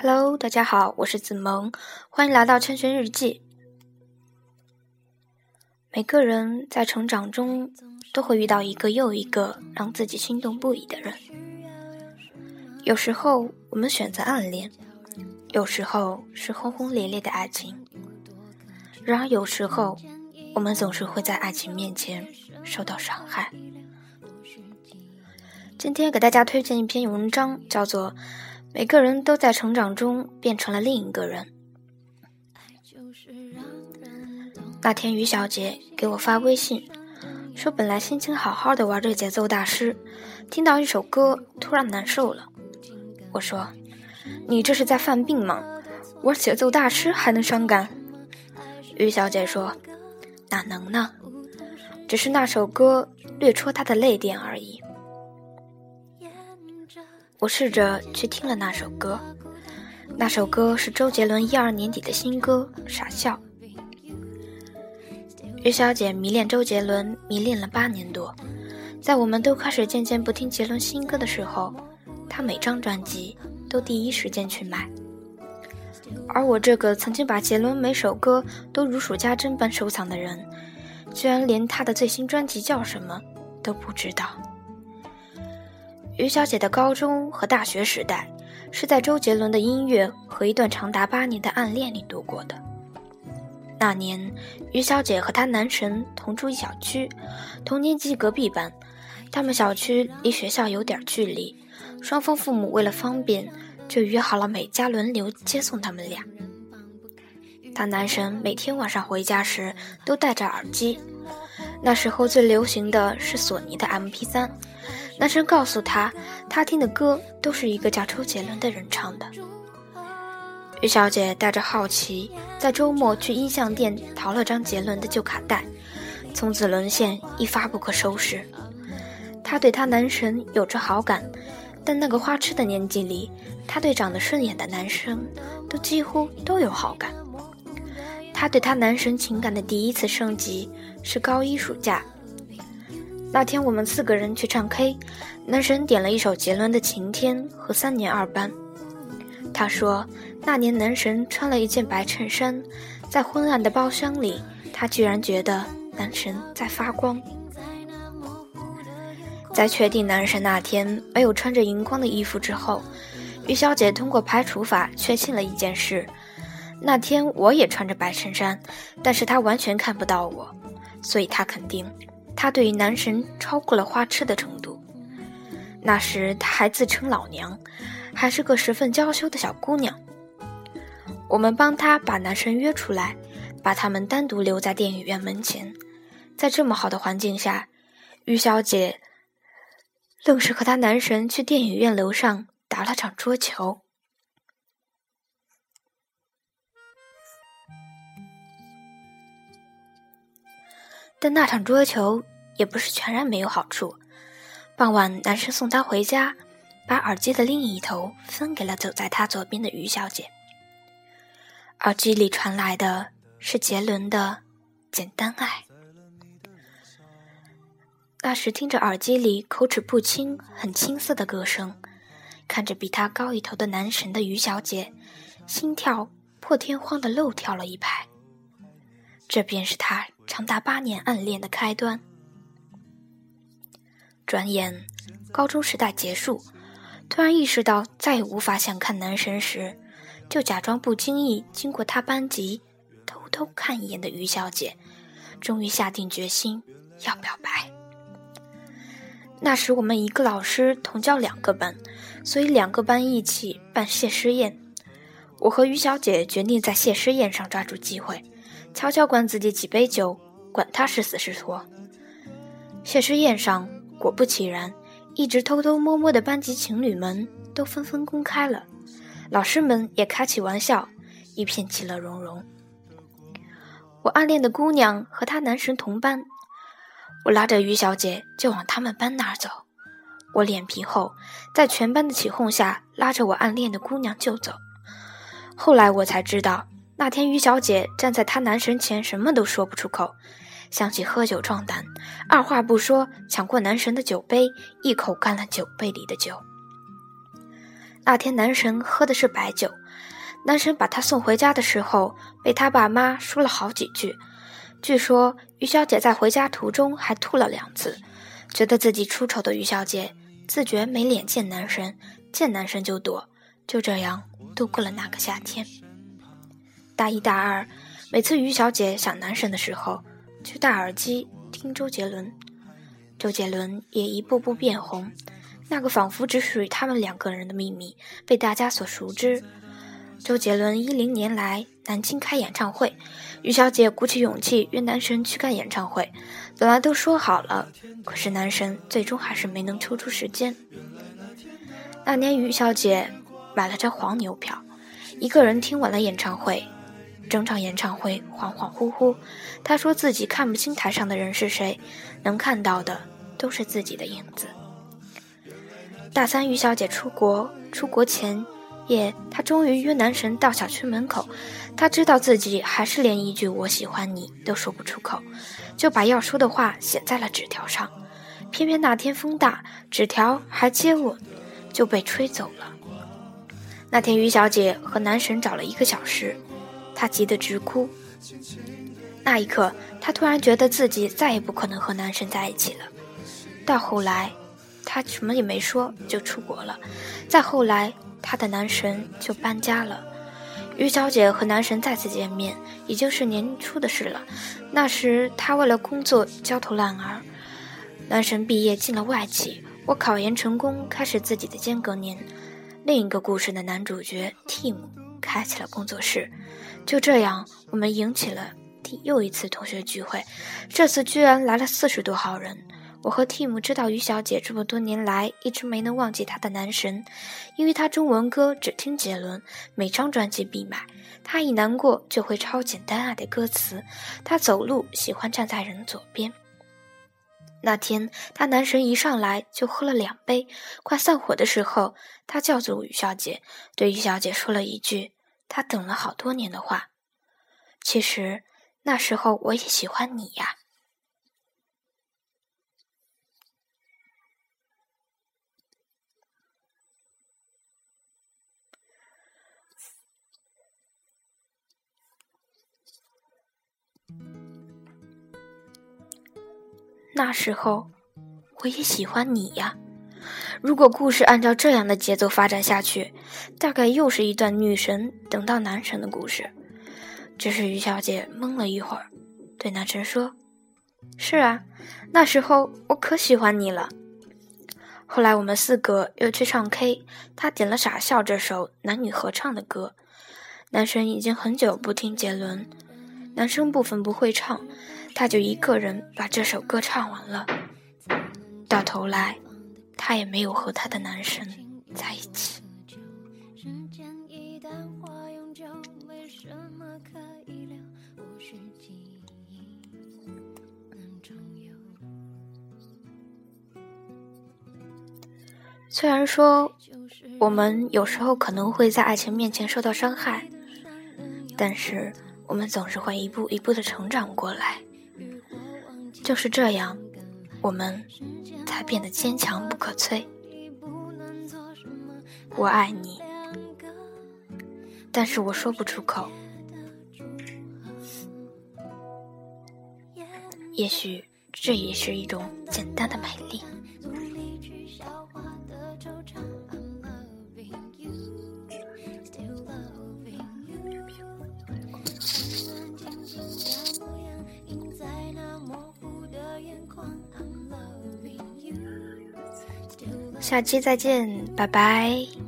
Hello，大家好，我是子萌，欢迎来到千寻日记。每个人在成长中都会遇到一个又一个让自己心动不已的人。有时候我们选择暗恋，有时候是轰轰烈烈的爱情。然而有时候，我们总是会在爱情面前受到伤害。今天给大家推荐一篇文章，叫做。每个人都在成长中变成了另一个人。那天，于小姐给我发微信，说本来心情好好的玩着节奏大师，听到一首歌突然难受了。我说：“你这是在犯病吗？玩节奏大师还能伤感？”于小姐说：“哪能呢？只是那首歌略戳她的泪点而已。”我试着去听了那首歌，那首歌是周杰伦一二年底的新歌《傻笑》。于小姐迷恋周杰伦，迷恋了八年多，在我们都开始渐渐不听杰伦新歌的时候，她每张专辑都第一时间去买。而我这个曾经把杰伦每首歌都如数家珍般收藏的人，居然连他的最新专辑叫什么都不知道。于小姐的高中和大学时代，是在周杰伦的音乐和一段长达八年的暗恋里度过的。那年，于小姐和她男神同住一小区，同年级隔壁班。他们小区离学校有点距离，双方父母为了方便，就约好了每家轮流接送他们俩。她男神每天晚上回家时都戴着耳机，那时候最流行的是索尼的 MP3。男生告诉他，他听的歌都是一个叫周杰伦的人唱的。于小姐带着好奇，在周末去音像店淘了张杰伦的旧卡带，从此沦陷，一发不可收拾。她对她男神有着好感，但那个花痴的年纪里，她对长得顺眼的男生都几乎都有好感。她对她男神情感的第一次升级是高一暑假。那天我们四个人去唱 K，男神点了一首杰伦的《晴天》和《三年二班》。他说，那年男神穿了一件白衬衫，在昏暗的包厢里，他居然觉得男神在发光。在确定男神那天没有穿着荧光的衣服之后，于小姐通过排除法确信了一件事：那天我也穿着白衬衫，但是他完全看不到我，所以他肯定。他对于男神超过了花痴的程度。那时他还自称老娘，还是个十分娇羞的小姑娘。我们帮他把男神约出来，把他们单独留在电影院门前。在这么好的环境下，于小姐愣是和她男神去电影院楼上打了场桌球。但那场桌球也不是全然没有好处。傍晚，男生送她回家，把耳机的另一头分给了走在他左边的于小姐。耳机里传来的是杰伦的《简单爱》。那时听着耳机里口齿不清、很青涩的歌声，看着比他高一头的男神的于小姐，心跳破天荒的漏跳了一拍。这便是他。长达八年暗恋的开端。转眼，高中时代结束，突然意识到再也无法想看男神时，就假装不经意经过他班级，偷偷看一眼的于小姐，终于下定决心要表白。那时我们一个老师同教两个班，所以两个班一起办谢师宴。我和于小姐决定在谢师宴上抓住机会。悄悄灌自己几杯酒，管他是死是活。谢师宴上，果不其然，一直偷偷摸摸的班级情侣们都纷纷公开了，老师们也开起玩笑，一片其乐融融。我暗恋的姑娘和她男神同班，我拉着于小姐就往他们班那儿走。我脸皮厚，在全班的起哄下，拉着我暗恋的姑娘就走。后来我才知道。那天，于小姐站在她男神前，什么都说不出口。想起喝酒壮胆，二话不说抢过男神的酒杯，一口干了酒杯里的酒。那天男神喝的是白酒，男神把她送回家的时候，被他爸妈说了好几句。据说于小姐在回家途中还吐了两次，觉得自己出丑的于小姐自觉没脸见男神，见男神就躲，就这样度过了那个夏天。大一、大二，每次于小姐想男神的时候，就戴耳机听周杰伦，周杰伦也一步步变红。那个仿佛只属于他们两个人的秘密被大家所熟知。周杰伦一零年来南京开演唱会，于小姐鼓起勇气约男神去看演唱会。本来都说好了，可是男神最终还是没能抽出时间。那年于小姐买了张黄牛票，一个人听完了演唱会。整场演唱会恍恍惚惚，她说自己看不清台上的人是谁，能看到的都是自己的影子。大三，于小姐出国，出国前夜，她终于约男神到小区门口。她知道自己还是连一句“我喜欢你”都说不出口，就把要说的话写在了纸条上。偏偏那天风大，纸条还接吻，就被吹走了。那天，于小姐和男神找了一个小时，她急得直哭。那一刻，她突然觉得自己再也不可能和男神在一起了。到后来。她什么也没说就出国了，再后来，她的男神就搬家了。于小姐和男神再次见面，已经是年初的事了。那时她为了工作焦头烂额，男神毕业进了外企，我考研成功，开始自己的间隔年。另一个故事的男主角 Tim 开启了工作室，就这样，我们引起了第又一次同学聚会，这次居然来了四十多号人。我和 Tim 知道于小姐这么多年来一直没能忘记她的男神，因为她中文歌只听杰伦，每张专辑必买。她一难过就会抄《简单爱》的歌词。她走路喜欢站在人左边。那天她男神一上来就喝了两杯，快散伙的时候，他叫住于小姐，对于小姐说了一句他等了好多年的话：“其实那时候我也喜欢你呀。”那时候，我也喜欢你呀。如果故事按照这样的节奏发展下去，大概又是一段女神等到男神的故事。只是于小姐懵了一会儿，对男神说：“是啊，那时候我可喜欢你了。”后来我们四个又去唱 K，他点了《傻笑》这首男女合唱的歌。男神已经很久不听杰伦，男生部分不会唱。他就一个人把这首歌唱完了，到头来，他也没有和他的男神在一起。虽然说，我们有时候可能会在爱情面前受到伤害，但是我们总是会一步一步的成长过来。就是这样，我们才变得坚强不可摧。我爱你，但是我说不出口。也许这也是一种简单的美丽。下期再见，拜拜。